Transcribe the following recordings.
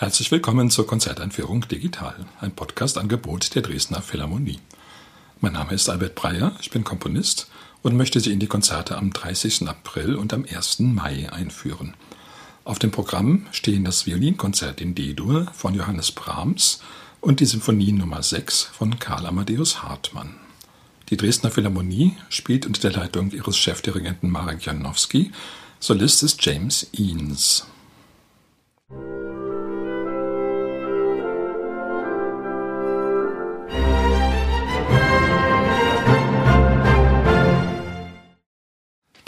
Herzlich willkommen zur Konzerteinführung Digital, ein Podcast-Angebot der Dresdner Philharmonie. Mein Name ist Albert Breyer, ich bin Komponist und möchte Sie in die Konzerte am 30. April und am 1. Mai einführen. Auf dem Programm stehen das Violinkonzert in D-Dur von Johannes Brahms und die Symphonie Nummer 6 von Karl Amadeus Hartmann. Die Dresdner Philharmonie spielt unter der Leitung ihres Chefdirigenten Marek Janowski. Solist ist James Eanes.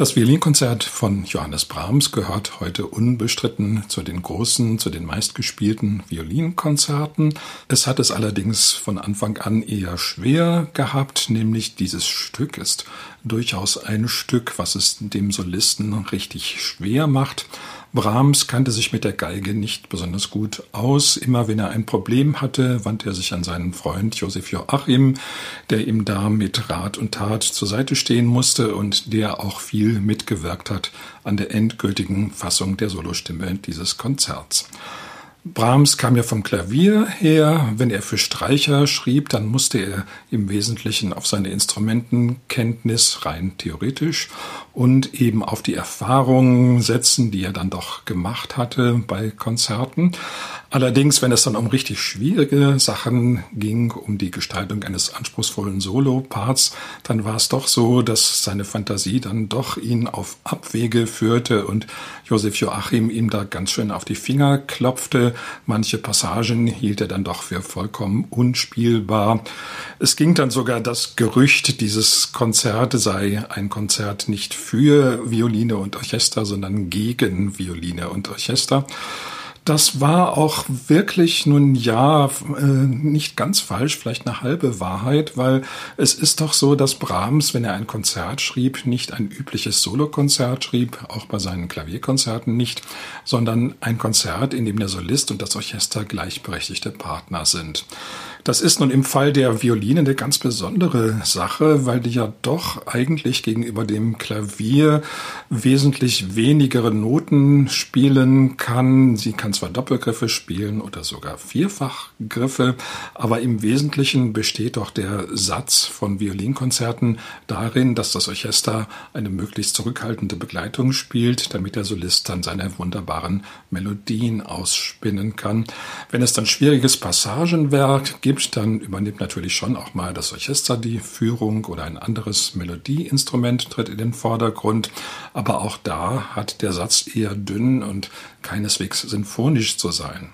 Das Violinkonzert von Johannes Brahms gehört heute unbestritten zu den großen, zu den meistgespielten Violinkonzerten. Es hat es allerdings von Anfang an eher schwer gehabt, nämlich dieses Stück ist durchaus ein Stück, was es dem Solisten richtig schwer macht. Brahms kannte sich mit der Geige nicht besonders gut aus. Immer wenn er ein Problem hatte, wandte er sich an seinen Freund Josef Joachim, der ihm da mit Rat und Tat zur Seite stehen musste und der auch viel mitgewirkt hat an der endgültigen Fassung der Solostimme dieses Konzerts. Brahms kam ja vom Klavier her. Wenn er für Streicher schrieb, dann musste er im Wesentlichen auf seine Instrumentenkenntnis rein theoretisch und eben auf die Erfahrungen setzen, die er dann doch gemacht hatte bei Konzerten. Allerdings, wenn es dann um richtig schwierige Sachen ging, um die Gestaltung eines anspruchsvollen Solo-Parts, dann war es doch so, dass seine Fantasie dann doch ihn auf Abwege führte und Josef Joachim ihm da ganz schön auf die Finger klopfte. Manche Passagen hielt er dann doch für vollkommen unspielbar. Es ging dann sogar das Gerücht, dieses Konzert sei ein Konzert nicht für Violine und Orchester, sondern gegen Violine und Orchester. Das war auch wirklich nun ja äh, nicht ganz falsch, vielleicht eine halbe Wahrheit, weil es ist doch so, dass Brahms, wenn er ein Konzert schrieb, nicht ein übliches Solokonzert schrieb, auch bei seinen Klavierkonzerten nicht, sondern ein Konzert, in dem der Solist und das Orchester gleichberechtigte Partner sind. Das ist nun im Fall der Violine eine ganz besondere Sache, weil die ja doch eigentlich gegenüber dem Klavier wesentlich wenigere Noten spielen kann. Sie kann zwar Doppelgriffe spielen oder sogar Vierfachgriffe, aber im Wesentlichen besteht doch der Satz von Violinkonzerten darin, dass das Orchester eine möglichst zurückhaltende Begleitung spielt, damit der Solist dann seine wunderbaren Melodien ausspinnen kann. Wenn es dann schwieriges Passagenwerk gibt, gibt, dann übernimmt natürlich schon auch mal das Orchester die Führung oder ein anderes Melodieinstrument tritt in den Vordergrund. Aber auch da hat der Satz eher dünn und keineswegs sinfonisch zu sein.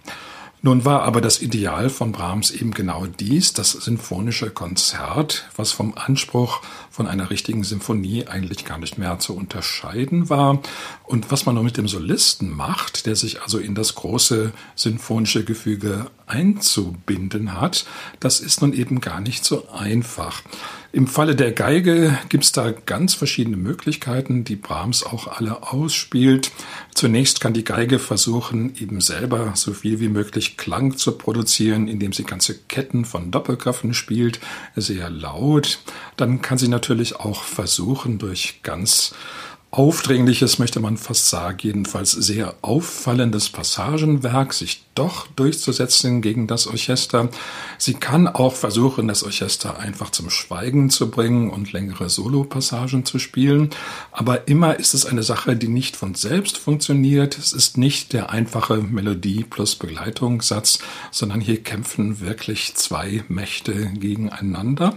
Nun war aber das Ideal von Brahms eben genau dies, das sinfonische Konzert, was vom Anspruch von einer richtigen Symphonie eigentlich gar nicht mehr zu unterscheiden war. Und was man nur mit dem Solisten macht, der sich also in das große sinfonische Gefüge einzubinden hat, das ist nun eben gar nicht so einfach. Im Falle der Geige gibt es da ganz verschiedene Möglichkeiten, die Brahms auch alle ausspielt. Zunächst kann die Geige versuchen, eben selber so viel wie möglich Klang zu produzieren, indem sie ganze Ketten von Doppelgriffen spielt, sehr laut. Dann kann sie natürlich auch versuchen, durch ganz aufdringliches, möchte man fast sagen, jedenfalls sehr auffallendes Passagenwerk sich doch durchzusetzen gegen das Orchester. Sie kann auch versuchen, das Orchester einfach zum Schweigen zu bringen und längere Solopassagen zu spielen. Aber immer ist es eine Sache, die nicht von selbst funktioniert. Es ist nicht der einfache Melodie plus Begleitungssatz, sondern hier kämpfen wirklich zwei Mächte gegeneinander.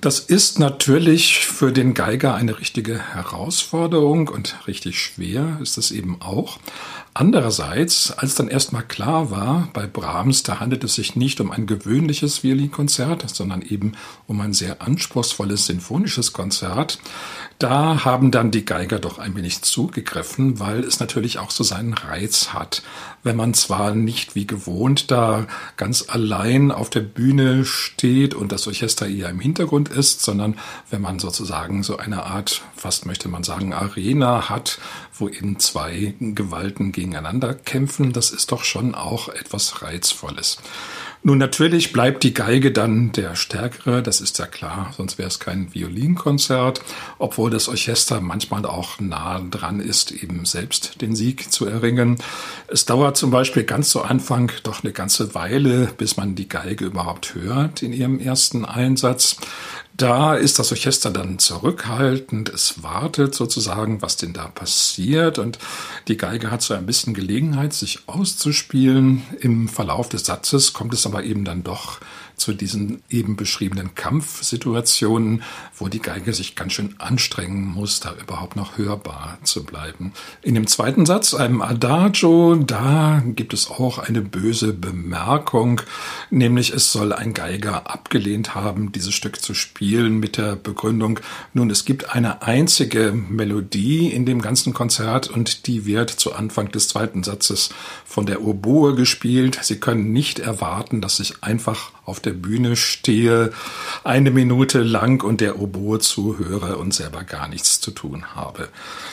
Das ist natürlich für den Geiger eine richtige Herausforderung und richtig schwer ist es eben auch. Andererseits, als dann erstmal klar war, bei Brahms, da handelt es sich nicht um ein gewöhnliches Violinkonzert, sondern eben um ein sehr anspruchsvolles sinfonisches Konzert, da haben dann die Geiger doch ein wenig zugegriffen, weil es natürlich auch so seinen Reiz hat. Wenn man zwar nicht wie gewohnt da ganz allein auf der Bühne steht und das Orchester eher im Hintergrund ist, sondern wenn man sozusagen so eine Art, fast möchte man sagen, Arena hat, wo eben zwei Gewalten gegeneinander kämpfen, das ist doch schon auch etwas Reizvolles. Nun natürlich bleibt die Geige dann der stärkere, das ist ja klar, sonst wäre es kein Violinkonzert, obwohl das Orchester manchmal auch nah dran ist, eben selbst den Sieg zu erringen. Es dauert zum Beispiel ganz zu Anfang doch eine ganze Weile, bis man die Geige überhaupt hört in ihrem ersten Einsatz. Da ist das Orchester dann zurückhaltend, es wartet sozusagen, was denn da passiert und die Geige hat so ein bisschen Gelegenheit, sich auszuspielen. Im Verlauf des Satzes kommt es aber eben dann doch zu diesen eben beschriebenen Kampfsituationen, wo die Geige sich ganz schön anstrengen muss, da überhaupt noch hörbar zu bleiben. In dem zweiten Satz, einem Adagio, da gibt es auch eine böse Bemerkung, nämlich es soll ein Geiger abgelehnt haben, dieses Stück zu spielen mit der Begründung, nun, es gibt eine einzige Melodie in dem ganzen Konzert und die wird zu Anfang des zweiten Satzes von der Oboe gespielt. Sie können nicht erwarten, dass ich einfach auf der Bühne stehe, eine Minute lang und der Oboe zuhöre und selber gar nichts zu tun habe.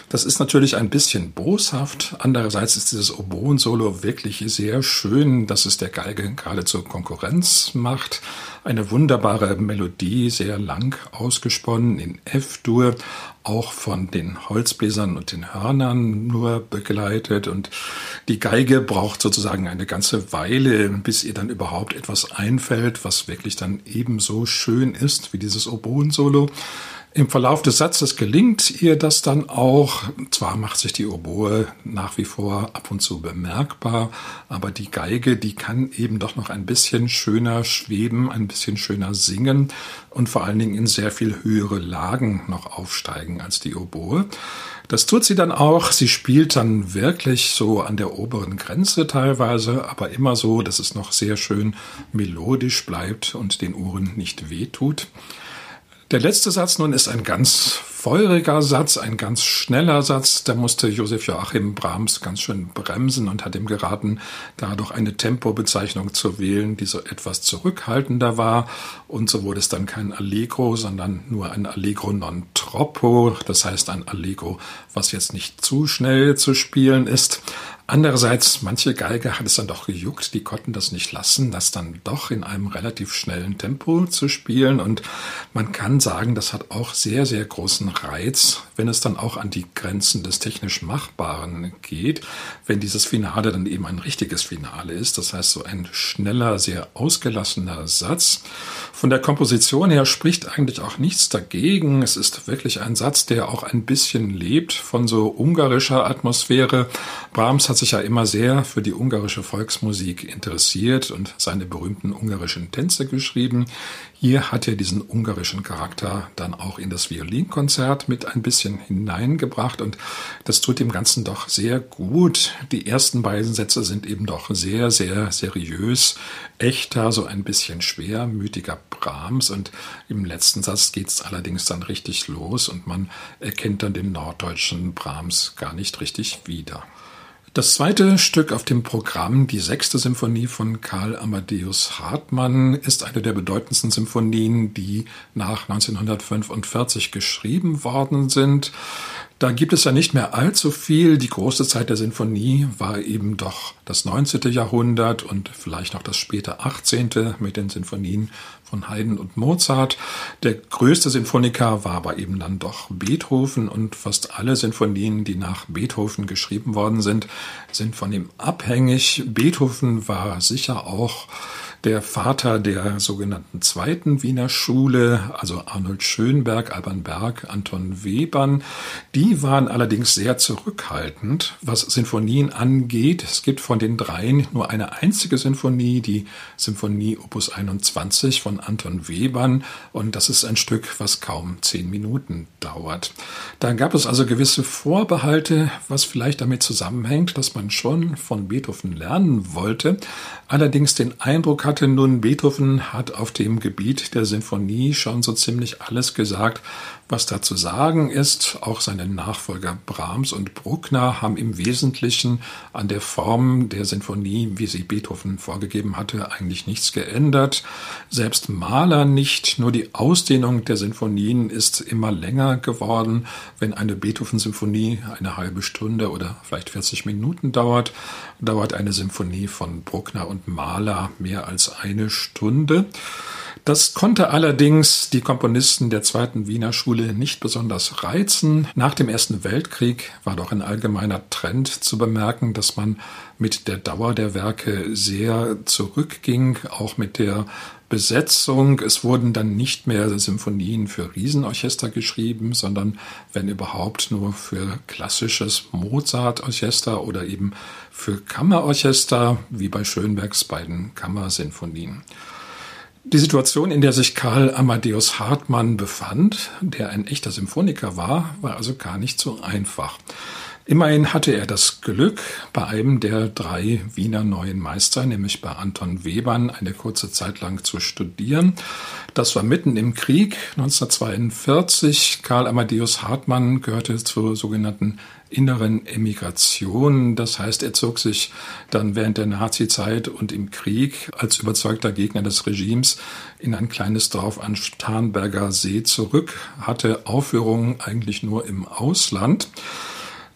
Das ist natürlich ein bisschen boshaft. Andererseits ist dieses Oboen-Solo wirklich sehr schön, dass es der Geige geradezu Konkurrenz macht. Eine wunderbare Melodie, sehr lang ausgesponnen in F-Dur, auch von den Holzbläsern und den Hörnern nur begleitet. Und die Geige braucht sozusagen eine ganze Weile, bis ihr dann überhaupt etwas einfällt, was wirklich dann ebenso schön ist wie dieses Oboen-Solo. Im Verlauf des Satzes gelingt ihr das dann auch. Zwar macht sich die Oboe nach wie vor ab und zu bemerkbar, aber die Geige, die kann eben doch noch ein bisschen schöner schweben, ein bisschen schöner singen und vor allen Dingen in sehr viel höhere Lagen noch aufsteigen als die Oboe. Das tut sie dann auch. Sie spielt dann wirklich so an der oberen Grenze teilweise, aber immer so, dass es noch sehr schön melodisch bleibt und den Ohren nicht wehtut. Der letzte Satz nun ist ein ganz feuriger Satz, ein ganz schneller Satz. Da musste Josef Joachim Brahms ganz schön bremsen und hat ihm geraten, da doch eine Tempobezeichnung zu wählen, die so etwas zurückhaltender war. Und so wurde es dann kein Allegro, sondern nur ein Allegro non troppo. Das heißt ein Allegro, was jetzt nicht zu schnell zu spielen ist. Andererseits, manche Geiger hat es dann doch gejuckt, die konnten das nicht lassen, das dann doch in einem relativ schnellen Tempo zu spielen. Und man kann sagen, das hat auch sehr, sehr großen Reiz, wenn es dann auch an die Grenzen des technisch Machbaren geht, wenn dieses Finale dann eben ein richtiges Finale ist. Das heißt, so ein schneller, sehr ausgelassener Satz. Von der Komposition her spricht eigentlich auch nichts dagegen. Es ist wirklich ein Satz, der auch ein bisschen lebt von so ungarischer Atmosphäre. Brahms hat sich ja immer sehr für die ungarische Volksmusik interessiert und seine berühmten ungarischen Tänze geschrieben. Hier hat er diesen ungarischen Charakter dann auch in das Violinkonzert mit ein bisschen hineingebracht und das tut dem Ganzen doch sehr gut. Die ersten beiden Sätze sind eben doch sehr, sehr seriös, echter, so ein bisschen schwermütiger Brahms und im letzten Satz geht es allerdings dann richtig los und man erkennt dann den norddeutschen Brahms gar nicht richtig wieder. Das zweite Stück auf dem Programm, die sechste Symphonie von Karl Amadeus Hartmann, ist eine der bedeutendsten Symphonien, die nach 1945 geschrieben worden sind. Da gibt es ja nicht mehr allzu viel. Die große Zeit der Sinfonie war eben doch das 19. Jahrhundert und vielleicht noch das späte 18. mit den Sinfonien von Haydn und Mozart. Der größte Sinfoniker war aber eben dann doch Beethoven und fast alle Sinfonien, die nach Beethoven geschrieben worden sind, sind von ihm abhängig. Beethoven war sicher auch der Vater der sogenannten zweiten Wiener Schule, also Arnold Schönberg, Alban Berg, Anton Webern, die waren allerdings sehr zurückhaltend, was Sinfonien angeht. Es gibt von den dreien nur eine einzige Sinfonie, die Sinfonie Opus 21 von Anton Webern, und das ist ein Stück, was kaum zehn Minuten dauert. Da gab es also gewisse Vorbehalte, was vielleicht damit zusammenhängt, dass man schon von Beethoven lernen wollte, allerdings den Eindruck hat, hatte nun Beethoven hat auf dem Gebiet der Sinfonie schon so ziemlich alles gesagt, was da zu sagen ist. Auch seine Nachfolger Brahms und Bruckner haben im Wesentlichen an der Form der Sinfonie, wie sie Beethoven vorgegeben hatte, eigentlich nichts geändert. Selbst Mahler nicht, nur die Ausdehnung der Sinfonien ist immer länger geworden. Wenn eine Beethoven-Symphonie eine halbe Stunde oder vielleicht 40 Minuten dauert, dauert eine Symphonie von Bruckner und Mahler mehr als als eine Stunde. Das konnte allerdings die Komponisten der zweiten Wiener Schule nicht besonders reizen. Nach dem Ersten Weltkrieg war doch ein allgemeiner Trend zu bemerken, dass man mit der Dauer der Werke sehr zurückging, auch mit der Besetzung. Es wurden dann nicht mehr Symphonien für Riesenorchester geschrieben, sondern wenn überhaupt nur für klassisches Mozart-Orchester oder eben für Kammerorchester, wie bei Schönbergs beiden Kammersinfonien. Die Situation, in der sich Karl Amadeus Hartmann befand, der ein echter Symphoniker war, war also gar nicht so einfach. Immerhin hatte er das Glück, bei einem der drei Wiener neuen Meister, nämlich bei Anton Webern, eine kurze Zeit lang zu studieren. Das war mitten im Krieg 1942. Karl Amadeus Hartmann gehörte zur sogenannten inneren Emigration. Das heißt, er zog sich dann während der Nazizeit und im Krieg als überzeugter Gegner des Regimes in ein kleines Dorf an Starnberger See zurück, hatte Aufführungen eigentlich nur im Ausland.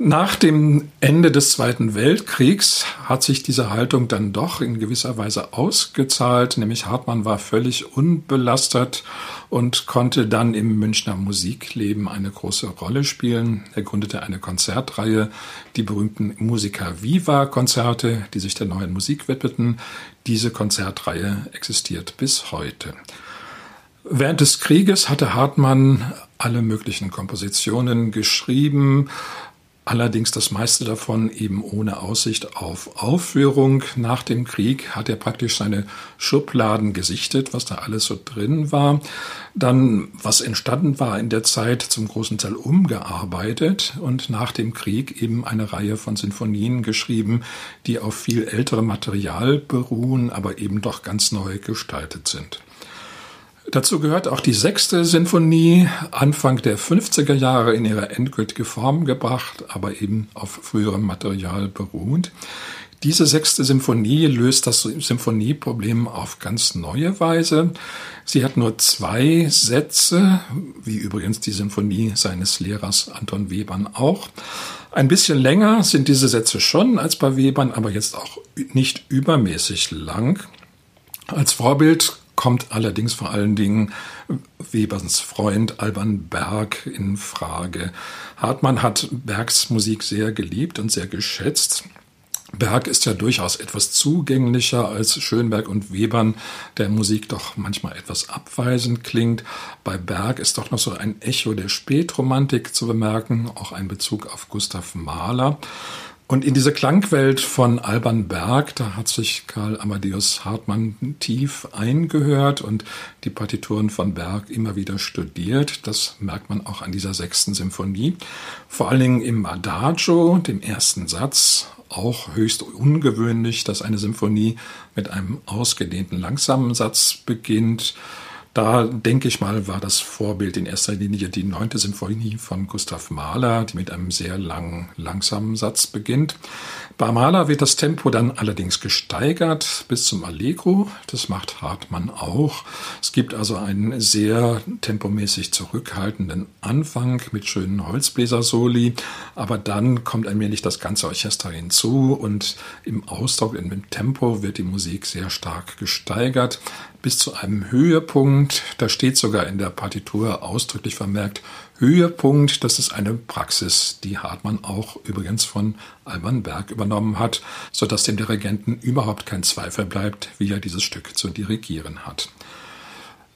Nach dem Ende des Zweiten Weltkriegs hat sich diese Haltung dann doch in gewisser Weise ausgezahlt, nämlich Hartmann war völlig unbelastet und konnte dann im Münchner Musikleben eine große Rolle spielen. Er gründete eine Konzertreihe, die berühmten Musica Viva Konzerte, die sich der neuen Musik widmeten. Diese Konzertreihe existiert bis heute. Während des Krieges hatte Hartmann alle möglichen Kompositionen geschrieben, Allerdings das meiste davon eben ohne Aussicht auf Aufführung. Nach dem Krieg hat er praktisch seine Schubladen gesichtet, was da alles so drin war. Dann, was entstanden war in der Zeit, zum großen Teil umgearbeitet und nach dem Krieg eben eine Reihe von Sinfonien geschrieben, die auf viel älterem Material beruhen, aber eben doch ganz neu gestaltet sind. Dazu gehört auch die sechste Sinfonie, Anfang der 50er Jahre in ihre endgültige Form gebracht, aber eben auf früherem Material beruhend. Diese sechste Symphonie löst das Symphonieproblem auf ganz neue Weise. Sie hat nur zwei Sätze, wie übrigens die Symphonie seines Lehrers Anton Webern auch. Ein bisschen länger sind diese Sätze schon als bei Webern, aber jetzt auch nicht übermäßig lang. Als Vorbild kommt allerdings vor allen Dingen Webers Freund Alban Berg in Frage. Hartmann hat Bergs Musik sehr geliebt und sehr geschätzt. Berg ist ja durchaus etwas zugänglicher als Schönberg und Webern, der Musik doch manchmal etwas abweisend klingt. Bei Berg ist doch noch so ein Echo der Spätromantik zu bemerken, auch ein Bezug auf Gustav Mahler. Und in diese Klangwelt von Alban Berg, da hat sich Karl Amadeus Hartmann tief eingehört und die Partituren von Berg immer wieder studiert. Das merkt man auch an dieser sechsten Symphonie. Vor allen Dingen im Adagio, dem ersten Satz, auch höchst ungewöhnlich, dass eine Symphonie mit einem ausgedehnten langsamen Satz beginnt. Da denke ich mal, war das Vorbild in erster Linie die neunte Symphonie von Gustav Mahler, die mit einem sehr langen, langsamen Satz beginnt. Bei Mahler wird das Tempo dann allerdings gesteigert bis zum Allegro. Das macht Hartmann auch. Es gibt also einen sehr tempomäßig zurückhaltenden Anfang mit schönen Holzbläsersoli, aber dann kommt allmählich das ganze Orchester hinzu und im Ausdruck, im Tempo wird die Musik sehr stark gesteigert bis zu einem Höhepunkt. Da steht sogar in der Partitur ausdrücklich vermerkt, Höhepunkt, das ist eine Praxis, die Hartmann auch übrigens von Alban Berg übernommen hat, sodass dem Dirigenten überhaupt kein Zweifel bleibt, wie er dieses Stück zu dirigieren hat.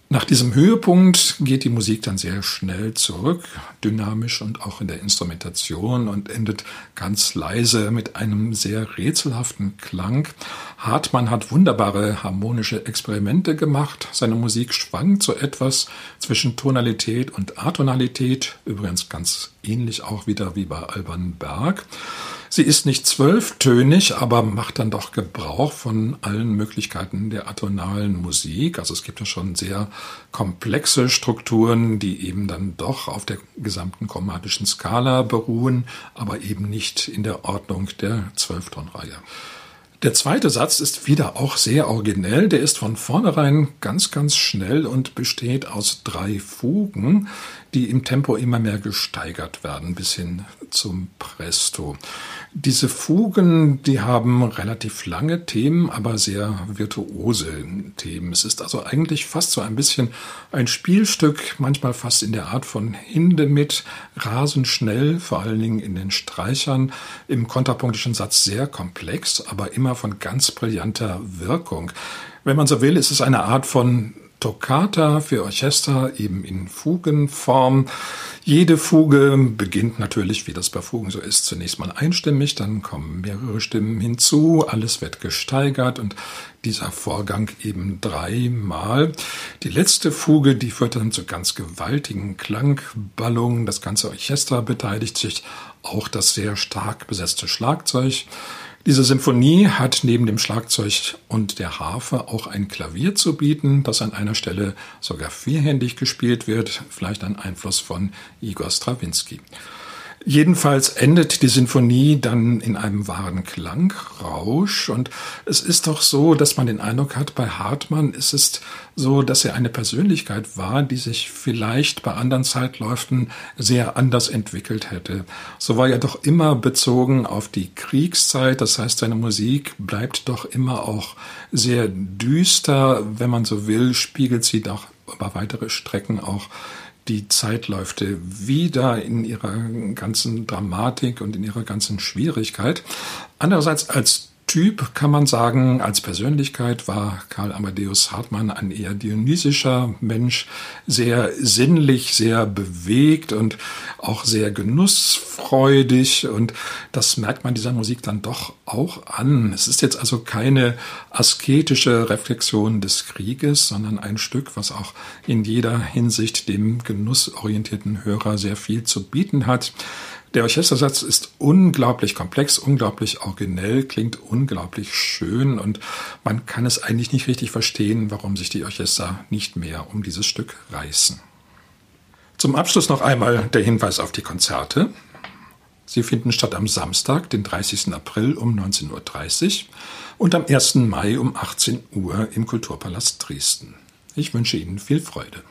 Nach diesem Höhepunkt geht die Musik dann sehr schnell zurück, dynamisch und auch in der Instrumentation und endet ganz leise mit einem sehr rätselhaften Klang. Hartmann hat wunderbare harmonische Experimente gemacht. Seine Musik schwankt so etwas zwischen Tonalität und Atonalität, übrigens ganz ähnlich auch wieder wie bei Alban Berg. Sie ist nicht zwölftönig, aber macht dann doch Gebrauch von allen Möglichkeiten der atonalen Musik. Also es gibt ja schon sehr komplexe Strukturen, die eben dann doch auf der gesamten chromatischen Skala beruhen, aber eben nicht in der Ordnung der Zwölftonreihe. Der zweite Satz ist wieder auch sehr originell. Der ist von vornherein ganz, ganz schnell und besteht aus drei Fugen, die im Tempo immer mehr gesteigert werden bis hin zum Presto. Diese Fugen, die haben relativ lange Themen, aber sehr virtuose Themen. Es ist also eigentlich fast so ein bisschen ein Spielstück, manchmal fast in der Art von Hindemith, rasend schnell, vor allen Dingen in den Streichern, im kontrapunktischen Satz sehr komplex, aber immer von ganz brillanter Wirkung. Wenn man so will, ist es eine Art von Toccata für Orchester eben in Fugenform. Jede Fuge beginnt natürlich, wie das bei Fugen so ist, zunächst mal einstimmig, dann kommen mehrere Stimmen hinzu, alles wird gesteigert und dieser Vorgang eben dreimal. Die letzte Fuge, die führt dann zu ganz gewaltigen Klangballungen. Das ganze Orchester beteiligt sich, auch das sehr stark besetzte Schlagzeug. Diese Symphonie hat neben dem Schlagzeug und der Harfe auch ein Klavier zu bieten, das an einer Stelle sogar vierhändig gespielt wird, vielleicht ein Einfluss von Igor Strawinski. Jedenfalls endet die Sinfonie dann in einem wahren Klangrausch. Und es ist doch so, dass man den Eindruck hat, bei Hartmann ist es so, dass er eine Persönlichkeit war, die sich vielleicht bei anderen Zeitläufen sehr anders entwickelt hätte. So war er doch immer bezogen auf die Kriegszeit, das heißt, seine Musik bleibt doch immer auch sehr düster, wenn man so will, spiegelt sie doch über weitere Strecken auch die Zeitläufe wieder in ihrer ganzen Dramatik und in ihrer ganzen Schwierigkeit. Andererseits als Typ kann man sagen, als Persönlichkeit war Karl Amadeus Hartmann ein eher dionysischer Mensch, sehr sinnlich, sehr bewegt und auch sehr genussfreudig und das merkt man dieser Musik dann doch auch an. Es ist jetzt also keine asketische Reflexion des Krieges, sondern ein Stück, was auch in jeder Hinsicht dem genussorientierten Hörer sehr viel zu bieten hat. Der Orchestersatz ist unglaublich komplex, unglaublich originell, klingt unglaublich schön und man kann es eigentlich nicht richtig verstehen, warum sich die Orchester nicht mehr um dieses Stück reißen. Zum Abschluss noch einmal der Hinweis auf die Konzerte. Sie finden statt am Samstag, den 30. April um 19.30 Uhr und am 1. Mai um 18 Uhr im Kulturpalast Dresden. Ich wünsche Ihnen viel Freude.